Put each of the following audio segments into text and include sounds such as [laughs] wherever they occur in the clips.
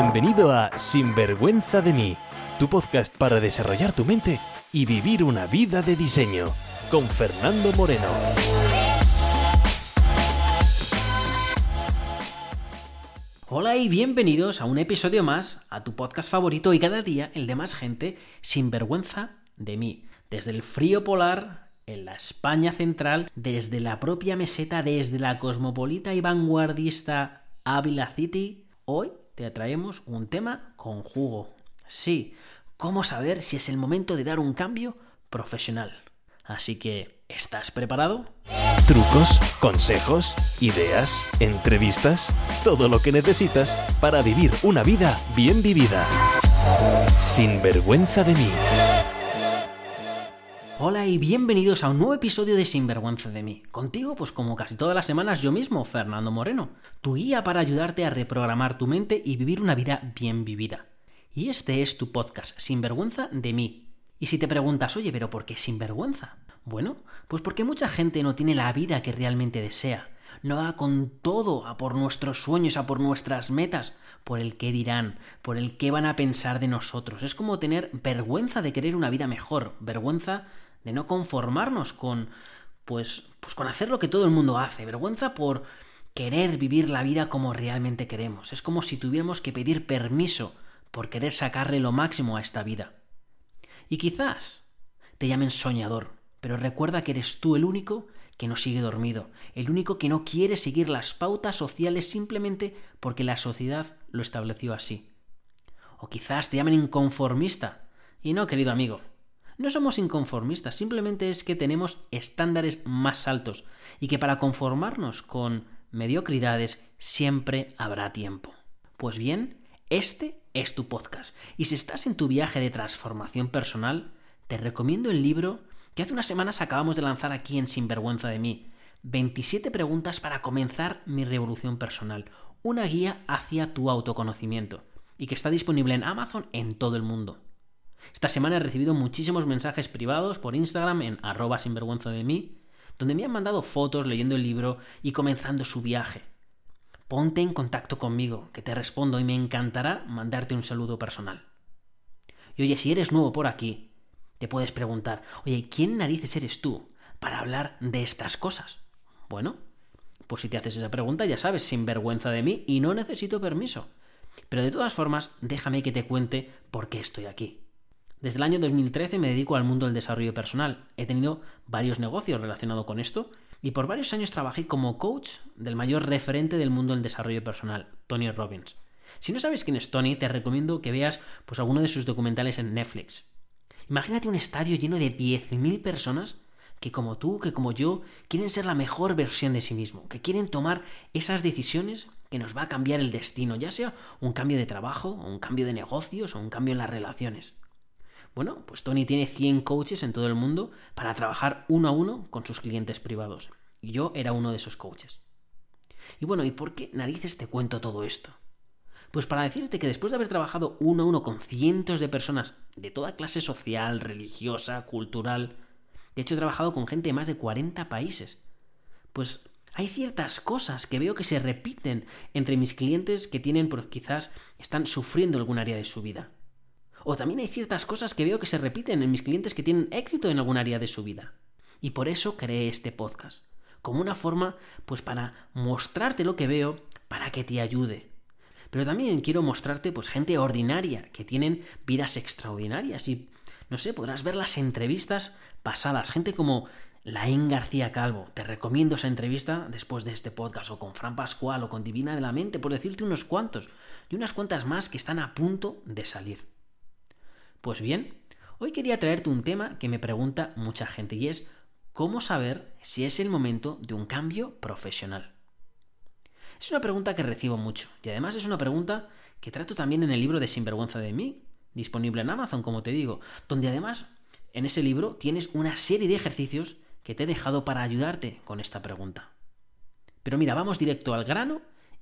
Bienvenido a Sinvergüenza de mí, tu podcast para desarrollar tu mente y vivir una vida de diseño, con Fernando Moreno. Hola y bienvenidos a un episodio más, a tu podcast favorito y cada día el de más gente, Sinvergüenza de mí. Desde el frío polar, en la España central, desde la propia meseta, desde la cosmopolita y vanguardista Ávila City, hoy te traemos un tema con jugo. Sí, cómo saber si es el momento de dar un cambio profesional. Así que, ¿estás preparado? Trucos, consejos, ideas, entrevistas, todo lo que necesitas para vivir una vida bien vivida. Sin vergüenza de mí. Hola y bienvenidos a un nuevo episodio de Sinvergüenza de mí. Contigo, pues como casi todas las semanas, yo mismo, Fernando Moreno, tu guía para ayudarte a reprogramar tu mente y vivir una vida bien vivida. Y este es tu podcast, Sinvergüenza de mí. Y si te preguntas, oye, pero ¿por qué sinvergüenza? Bueno, pues porque mucha gente no tiene la vida que realmente desea. No va con todo a por nuestros sueños, a por nuestras metas, por el qué dirán, por el qué van a pensar de nosotros. Es como tener vergüenza de querer una vida mejor, vergüenza de no conformarnos con pues pues con hacer lo que todo el mundo hace, vergüenza por querer vivir la vida como realmente queremos. Es como si tuviéramos que pedir permiso por querer sacarle lo máximo a esta vida. Y quizás te llamen soñador, pero recuerda que eres tú el único que no sigue dormido, el único que no quiere seguir las pautas sociales simplemente porque la sociedad lo estableció así. O quizás te llamen inconformista. Y no, querido amigo, no somos inconformistas, simplemente es que tenemos estándares más altos y que para conformarnos con mediocridades siempre habrá tiempo. Pues bien, este es tu podcast y si estás en tu viaje de transformación personal, te recomiendo el libro que hace unas semanas acabamos de lanzar aquí en Sinvergüenza de mí. 27 preguntas para comenzar mi revolución personal, una guía hacia tu autoconocimiento y que está disponible en Amazon en todo el mundo. Esta semana he recibido muchísimos mensajes privados por Instagram en arroba sinvergüenza de mí, donde me han mandado fotos leyendo el libro y comenzando su viaje. Ponte en contacto conmigo, que te respondo y me encantará mandarte un saludo personal. Y oye, si eres nuevo por aquí, te puedes preguntar, oye, ¿quién narices eres tú para hablar de estas cosas? Bueno, pues si te haces esa pregunta, ya sabes, sin vergüenza de mí y no necesito permiso. Pero de todas formas, déjame que te cuente por qué estoy aquí. Desde el año 2013 me dedico al mundo del desarrollo personal. He tenido varios negocios relacionados con esto y por varios años trabajé como coach del mayor referente del mundo del desarrollo personal, Tony Robbins. Si no sabes quién es Tony, te recomiendo que veas pues alguno de sus documentales en Netflix. Imagínate un estadio lleno de 10.000 personas que como tú, que como yo, quieren ser la mejor versión de sí mismo, que quieren tomar esas decisiones que nos va a cambiar el destino, ya sea un cambio de trabajo, un cambio de negocios, o un cambio en las relaciones. Bueno, pues Tony tiene 100 coaches en todo el mundo para trabajar uno a uno con sus clientes privados. Y yo era uno de esos coaches. Y bueno, ¿y por qué narices te cuento todo esto? Pues para decirte que después de haber trabajado uno a uno con cientos de personas de toda clase social, religiosa, cultural, de hecho he trabajado con gente de más de 40 países, pues hay ciertas cosas que veo que se repiten entre mis clientes que tienen, pues quizás están sufriendo algún área de su vida. O también hay ciertas cosas que veo que se repiten en mis clientes que tienen éxito en algún área de su vida. Y por eso creé este podcast, como una forma, pues para mostrarte lo que veo, para que te ayude. Pero también quiero mostrarte, pues, gente ordinaria, que tienen vidas extraordinarias. Y, no sé, podrás ver las entrevistas pasadas. Gente como Laín García Calvo. Te recomiendo esa entrevista después de este podcast, o con Fran Pascual, o con Divina de la Mente, por decirte unos cuantos. Y unas cuantas más que están a punto de salir. Pues bien, hoy quería traerte un tema que me pregunta mucha gente y es ¿cómo saber si es el momento de un cambio profesional? Es una pregunta que recibo mucho y además es una pregunta que trato también en el libro de Sinvergüenza de mí, disponible en Amazon, como te digo, donde además en ese libro tienes una serie de ejercicios que te he dejado para ayudarte con esta pregunta. Pero mira, vamos directo al grano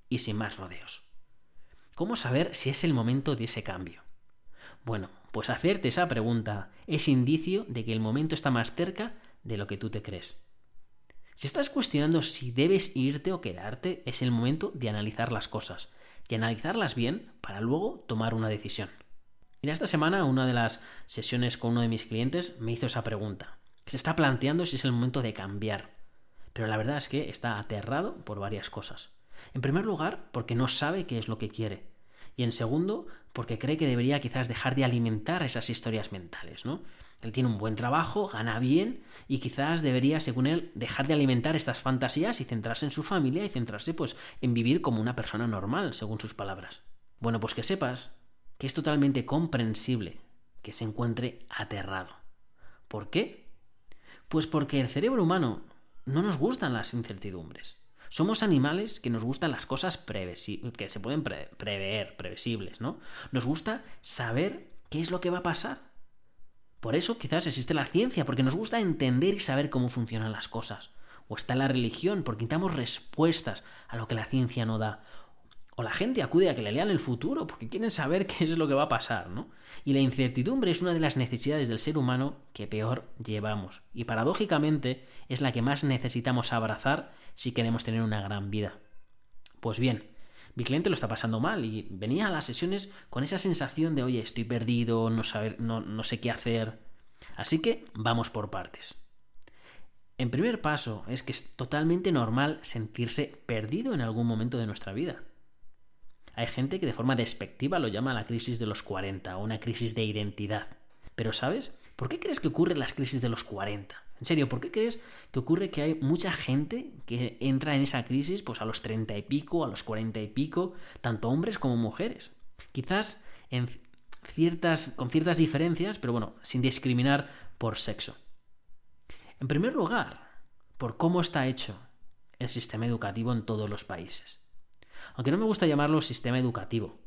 y sin más rodeos. ¿Cómo saber si es el momento de ese cambio? Bueno, pues hacerte esa pregunta es indicio de que el momento está más cerca de lo que tú te crees. Si estás cuestionando si debes irte o quedarte, es el momento de analizar las cosas. y analizarlas bien para luego tomar una decisión. Y esta semana, una de las sesiones con uno de mis clientes me hizo esa pregunta. Se está planteando si es el momento de cambiar. Pero la verdad es que está aterrado por varias cosas. En primer lugar, porque no sabe qué es lo que quiere. Y en segundo, porque cree que debería quizás dejar de alimentar esas historias mentales, ¿no? Él tiene un buen trabajo, gana bien y quizás debería, según él, dejar de alimentar estas fantasías y centrarse en su familia y centrarse pues en vivir como una persona normal, según sus palabras. Bueno, pues que sepas que es totalmente comprensible que se encuentre aterrado. ¿Por qué? Pues porque el cerebro humano no nos gustan las incertidumbres. Somos animales que nos gustan las cosas que se pueden prever, previsibles, ¿no? Nos gusta saber qué es lo que va a pasar. Por eso quizás existe la ciencia, porque nos gusta entender y saber cómo funcionan las cosas. O está la religión, porque necesitamos respuestas a lo que la ciencia no da. O la gente acude a que le lean el futuro porque quieren saber qué es lo que va a pasar, ¿no? Y la incertidumbre es una de las necesidades del ser humano que peor llevamos. Y paradójicamente es la que más necesitamos abrazar si queremos tener una gran vida. Pues bien, mi cliente lo está pasando mal y venía a las sesiones con esa sensación de, oye, estoy perdido, no, saber, no, no sé qué hacer. Así que vamos por partes. En primer paso es que es totalmente normal sentirse perdido en algún momento de nuestra vida. Hay gente que de forma despectiva lo llama la crisis de los 40 o una crisis de identidad. Pero ¿sabes? ¿Por qué crees que ocurren las crisis de los 40? En serio, ¿por qué crees que ocurre que hay mucha gente que entra en esa crisis pues a los 30 y pico, a los 40 y pico, tanto hombres como mujeres? Quizás con ciertas diferencias, pero bueno, sin discriminar por sexo. En primer lugar, por cómo está hecho el sistema educativo en todos los países. Aunque no me gusta llamarlo sistema educativo,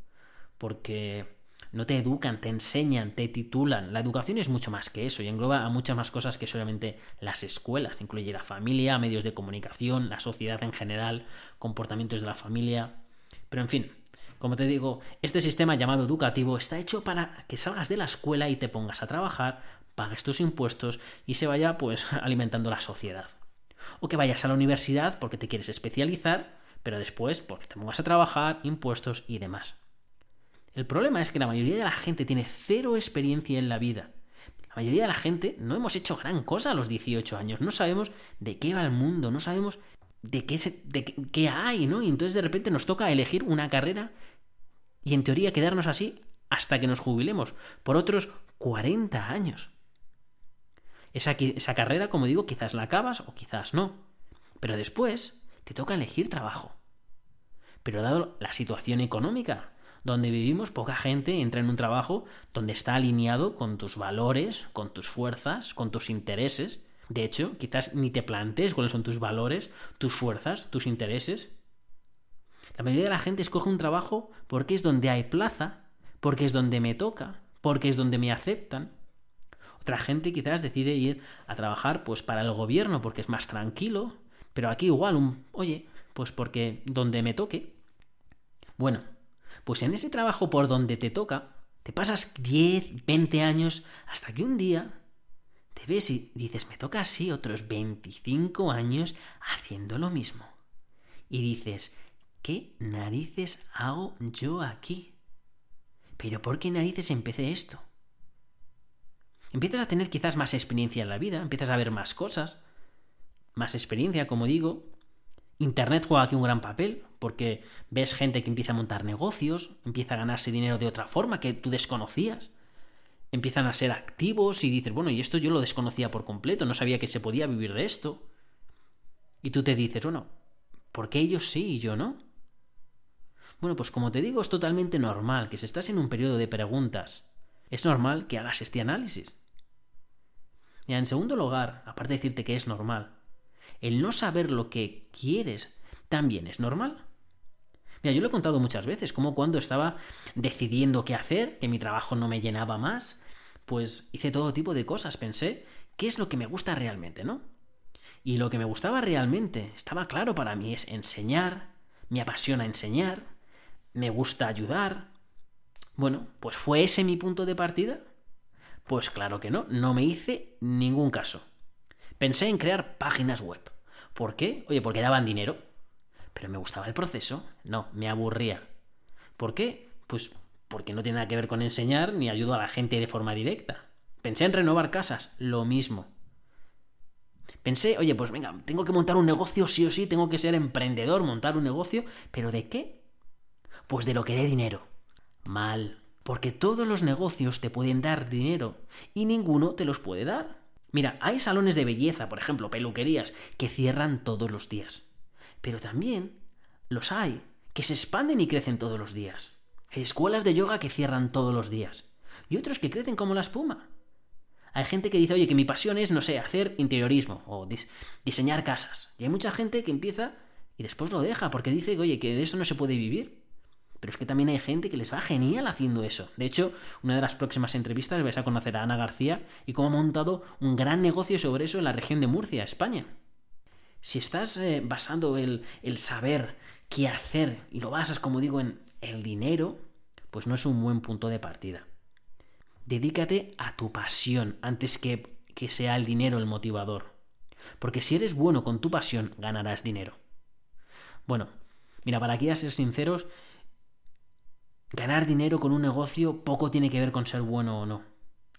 porque no te educan, te enseñan, te titulan. La educación es mucho más que eso y engloba a muchas más cosas que solamente las escuelas. Incluye la familia, medios de comunicación, la sociedad en general, comportamientos de la familia. Pero en fin, como te digo, este sistema llamado educativo está hecho para que salgas de la escuela y te pongas a trabajar, pagues tus impuestos y se vaya pues [laughs] alimentando la sociedad. O que vayas a la universidad porque te quieres especializar pero después porque te pongas a trabajar, impuestos y demás. El problema es que la mayoría de la gente tiene cero experiencia en la vida. La mayoría de la gente no hemos hecho gran cosa a los 18 años, no sabemos de qué va el mundo, no sabemos de qué, de qué hay, ¿no? Y entonces de repente nos toca elegir una carrera y en teoría quedarnos así hasta que nos jubilemos, por otros 40 años. Esa, esa carrera, como digo, quizás la acabas o quizás no. Pero después te toca elegir trabajo. Pero dado la situación económica donde vivimos, poca gente entra en un trabajo donde está alineado con tus valores, con tus fuerzas, con tus intereses. De hecho, quizás ni te plantees cuáles son tus valores, tus fuerzas, tus intereses. La mayoría de la gente escoge un trabajo porque es donde hay plaza, porque es donde me toca, porque es donde me aceptan. Otra gente quizás decide ir a trabajar pues para el gobierno porque es más tranquilo, pero aquí igual, un, oye, pues porque donde me toque. Bueno, pues en ese trabajo por donde te toca, te pasas 10, 20 años hasta que un día te ves y dices, me toca así otros 25 años haciendo lo mismo. Y dices, ¿qué narices hago yo aquí? Pero ¿por qué narices empecé esto? Empiezas a tener quizás más experiencia en la vida, empiezas a ver más cosas, más experiencia, como digo. Internet juega aquí un gran papel, porque ves gente que empieza a montar negocios, empieza a ganarse dinero de otra forma que tú desconocías. Empiezan a ser activos y dices, bueno, y esto yo lo desconocía por completo, no sabía que se podía vivir de esto. Y tú te dices, bueno, ¿por qué ellos sí y yo no? Bueno, pues como te digo, es totalmente normal que si estás en un periodo de preguntas, es normal que hagas este análisis. Y en segundo lugar, aparte de decirte que es normal, el no saber lo que quieres también es normal. Mira, yo lo he contado muchas veces, como cuando estaba decidiendo qué hacer, que mi trabajo no me llenaba más, pues hice todo tipo de cosas, pensé, ¿qué es lo que me gusta realmente, no? Y lo que me gustaba realmente, estaba claro para mí, es enseñar, me apasiona enseñar, me gusta ayudar. Bueno, pues ¿fue ese mi punto de partida? Pues claro que no, no me hice ningún caso. Pensé en crear páginas web. ¿Por qué? Oye, porque daban dinero. Pero me gustaba el proceso. No, me aburría. ¿Por qué? Pues porque no tiene nada que ver con enseñar ni ayudo a la gente de forma directa. Pensé en renovar casas, lo mismo. Pensé, oye, pues venga, tengo que montar un negocio sí o sí, tengo que ser emprendedor, montar un negocio, pero ¿de qué? Pues de lo que dé dinero. Mal, porque todos los negocios te pueden dar dinero y ninguno te los puede dar. Mira, hay salones de belleza, por ejemplo, peluquerías, que cierran todos los días. Pero también los hay que se expanden y crecen todos los días. Hay escuelas de yoga que cierran todos los días. Y otros que crecen como la espuma. Hay gente que dice, oye, que mi pasión es, no sé, hacer interiorismo o diseñar casas. Y hay mucha gente que empieza y después lo deja porque dice, oye, que de eso no se puede vivir. Pero es que también hay gente que les va genial haciendo eso. De hecho, una de las próximas entrevistas vais a conocer a Ana García y cómo ha montado un gran negocio sobre eso en la región de Murcia, España. Si estás eh, basando el, el saber qué hacer y lo basas, como digo, en el dinero, pues no es un buen punto de partida. Dedícate a tu pasión antes que que sea el dinero el motivador. Porque si eres bueno con tu pasión, ganarás dinero. Bueno, mira, para aquí a ser sinceros, ganar dinero con un negocio poco tiene que ver con ser bueno o no.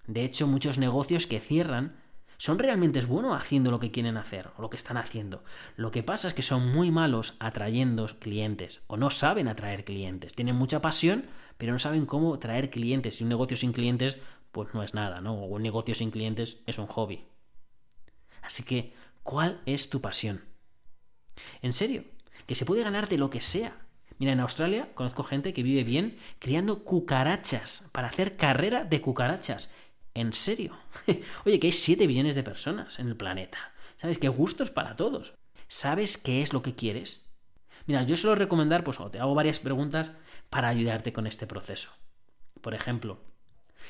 De hecho, muchos negocios que cierran son realmente buenos haciendo lo que quieren hacer o lo que están haciendo. Lo que pasa es que son muy malos atrayendo clientes o no saben atraer clientes. Tienen mucha pasión, pero no saben cómo traer clientes. Y un negocio sin clientes, pues no es nada, ¿no? O un negocio sin clientes es un hobby. Así que, ¿cuál es tu pasión? En serio, que se puede ganar de lo que sea. Mira, en Australia conozco gente que vive bien criando cucarachas para hacer carrera de cucarachas. En serio. [laughs] Oye, que hay 7 billones de personas en el planeta. ¿Sabes? Que gustos para todos. ¿Sabes qué es lo que quieres? Mira, yo suelo recomendar, pues, o te hago varias preguntas para ayudarte con este proceso. Por ejemplo,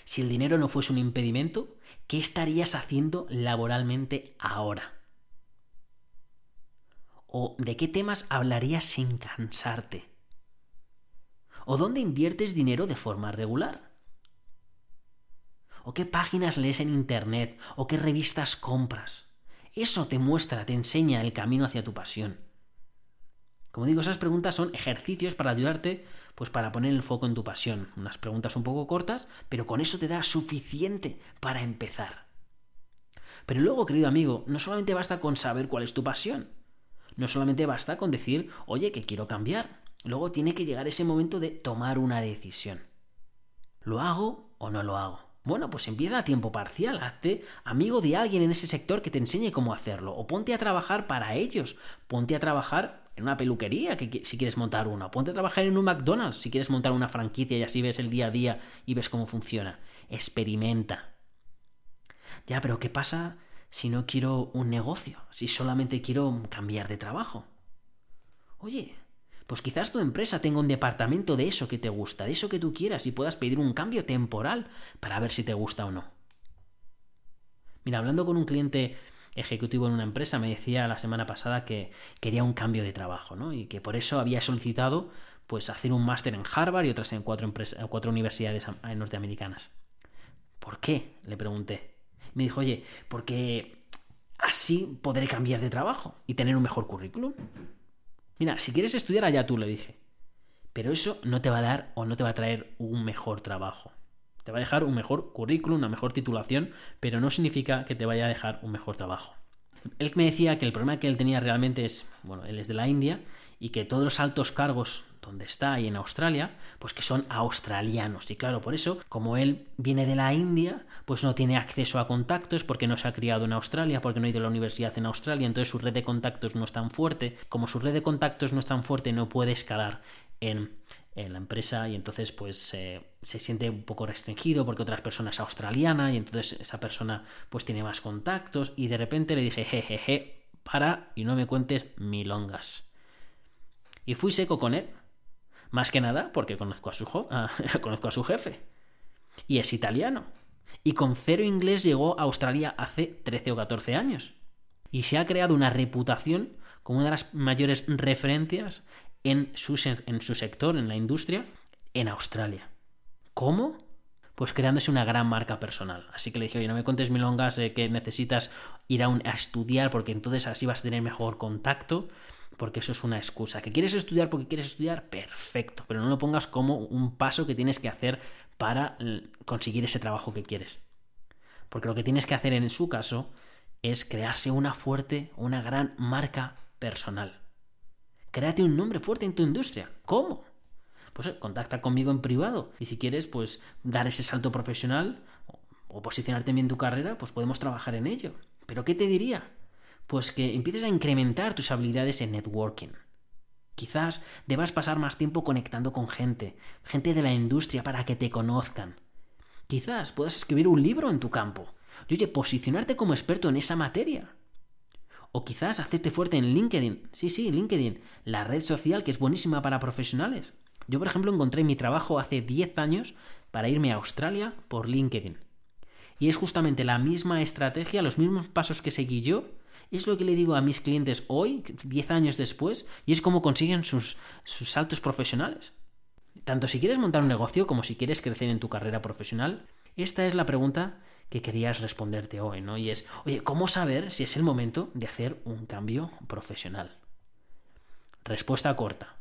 si el dinero no fuese un impedimento, ¿qué estarías haciendo laboralmente ahora? ¿O de qué temas hablarías sin cansarte? ¿O dónde inviertes dinero de forma regular? ¿O qué páginas lees en Internet? ¿O qué revistas compras? Eso te muestra, te enseña el camino hacia tu pasión. Como digo, esas preguntas son ejercicios para ayudarte, pues para poner el foco en tu pasión. Unas preguntas un poco cortas, pero con eso te da suficiente para empezar. Pero luego, querido amigo, no solamente basta con saber cuál es tu pasión. No solamente basta con decir, oye, que quiero cambiar. Luego tiene que llegar ese momento de tomar una decisión. ¿Lo hago o no lo hago? Bueno, pues empieza a tiempo parcial, hazte amigo de alguien en ese sector que te enseñe cómo hacerlo, o ponte a trabajar para ellos, ponte a trabajar en una peluquería que, si quieres montar una, ponte a trabajar en un McDonald's si quieres montar una franquicia y así ves el día a día y ves cómo funciona. Experimenta. Ya, pero ¿qué pasa si no quiero un negocio? Si solamente quiero cambiar de trabajo. Oye, pues quizás tu empresa tenga un departamento de eso que te gusta, de eso que tú quieras y puedas pedir un cambio temporal para ver si te gusta o no. Mira, hablando con un cliente ejecutivo en una empresa, me decía la semana pasada que quería un cambio de trabajo, ¿no? Y que por eso había solicitado pues hacer un máster en Harvard y otras en cuatro, cuatro universidades norteamericanas. ¿Por qué? Le pregunté. Me dijo, oye, porque así podré cambiar de trabajo y tener un mejor currículum. Mira, si quieres estudiar allá tú, le dije. Pero eso no te va a dar o no te va a traer un mejor trabajo. Te va a dejar un mejor currículum, una mejor titulación, pero no significa que te vaya a dejar un mejor trabajo. Él me decía que el problema que él tenía realmente es, bueno, él es de la India y que todos los altos cargos donde está y en Australia, pues que son australianos. Y claro, por eso, como él viene de la India, pues no tiene acceso a contactos porque no se ha criado en Australia, porque no ha ido a la universidad en Australia, entonces su red de contactos no es tan fuerte. Como su red de contactos no es tan fuerte, no puede escalar en, la empresa y entonces pues se siente un poco restringido porque otra persona es australiana y entonces esa persona pues tiene más contactos y de repente le dije jejeje para y no me cuentes milongas y fui seco con él más que nada porque [laughs] conozco a su, jefe. Y es italiano. Y con cero inglés llegó a Australia hace 13 o 14 años. Y se ha creado una reputación como una de las mayores referencias en su, sector, en la industria, en Australia. ¿Cómo? Pues creándose una gran marca personal. Así que le dije, oye, no me contes milongas de que necesitas ir a, a estudiar porque entonces así vas a tener mejor contacto porque eso es una excusa. ¿Que quieres estudiar porque quieres estudiar? Perfecto, pero no lo pongas como un paso que tienes que hacer para conseguir ese trabajo que quieres. Porque lo que tienes que hacer en su caso es crearse una fuerte, una gran marca personal. Créate un nombre fuerte en tu industria. ¿Cómo? Pues eh, contacta conmigo en privado y si quieres pues dar ese salto profesional o posicionarte bien en tu carrera, pues podemos trabajar en ello. Pero ¿qué te diría? Pues que empieces a incrementar tus habilidades en networking. Quizás debas pasar más tiempo conectando con gente, gente de la industria para que te conozcan. Quizás puedas escribir un libro en tu campo y oye, posicionarte como experto en esa materia. O quizás hacerte fuerte en LinkedIn. Sí, sí, LinkedIn, la red social que es buenísima para profesionales. Yo, por ejemplo, encontré mi trabajo hace 10 años para irme a Australia por LinkedIn. Y es justamente la misma estrategia, los mismos pasos que seguí yo, es lo que le digo a mis clientes hoy, 10 años después, y es cómo consiguen sus, sus saltos profesionales. Tanto si quieres montar un negocio como si quieres crecer en tu carrera profesional, esta es la pregunta que querías responderte hoy, ¿no? Y es, oye, ¿cómo saber si es el momento de hacer un cambio profesional? Respuesta corta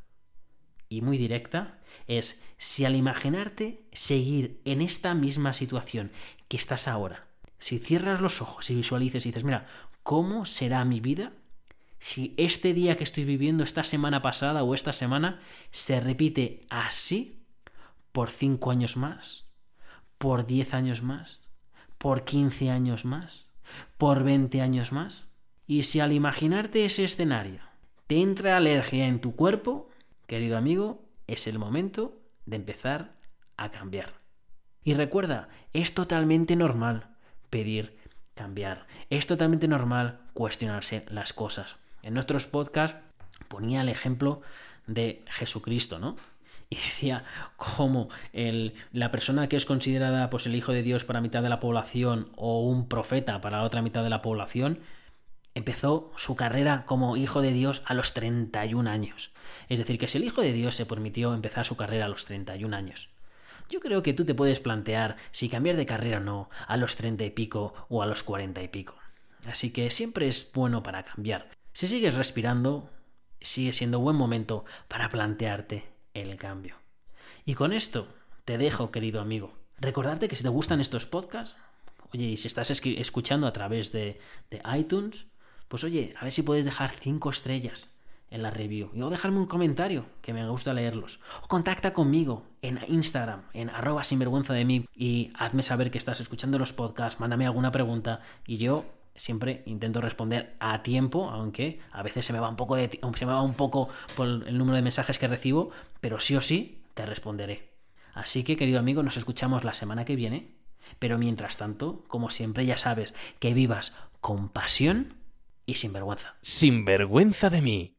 y muy directa es si al imaginarte seguir en esta misma situación que estás ahora, si cierras los ojos y visualices y dices, mira, ¿cómo será mi vida si este día que estoy viviendo, esta semana pasada o esta semana, se repite así por cinco años más? por 10 años más, por 15 años más, por 20 años más. Y si al imaginarte ese escenario te entra alergia en tu cuerpo, querido amigo, es el momento de empezar a cambiar. Y recuerda, es totalmente normal pedir cambiar. Es totalmente normal cuestionarse las cosas. En nuestros podcasts ponía el ejemplo de Jesucristo, ¿no? y decía cómo el, la persona que es considerada pues, el hijo de Dios para mitad de la población o un profeta para la otra mitad de la población, empezó su carrera como hijo de Dios a los 31 años. Es decir, que si el hijo de Dios se permitió empezar su carrera a los 31 años, yo creo que tú te puedes plantear si cambiar de carrera o no a los 30 y pico o a los 40 y pico. Así que siempre es bueno para cambiar. Si sigues respirando, sigue siendo buen momento para plantearte el cambio. Y con esto te dejo, querido amigo. Recordarte que si te gustan estos podcasts, oye, y si estás escuchando a través de, de iTunes, pues oye, a ver si puedes dejar cinco estrellas en la review. Y o dejarme un comentario, que me gusta leerlos. O contacta conmigo en Instagram, en arroba sinvergüenza de mí, y hazme saber que estás escuchando los podcasts, mándame alguna pregunta, y yo siempre intento responder a tiempo, aunque a veces se me va un poco de, se me va un poco por el número de mensajes que recibo, pero sí o sí te responderé. Así que, querido amigo, nos escuchamos la semana que viene, pero mientras tanto, como siempre ya sabes, que vivas con pasión y sin vergüenza. Sin vergüenza de mí,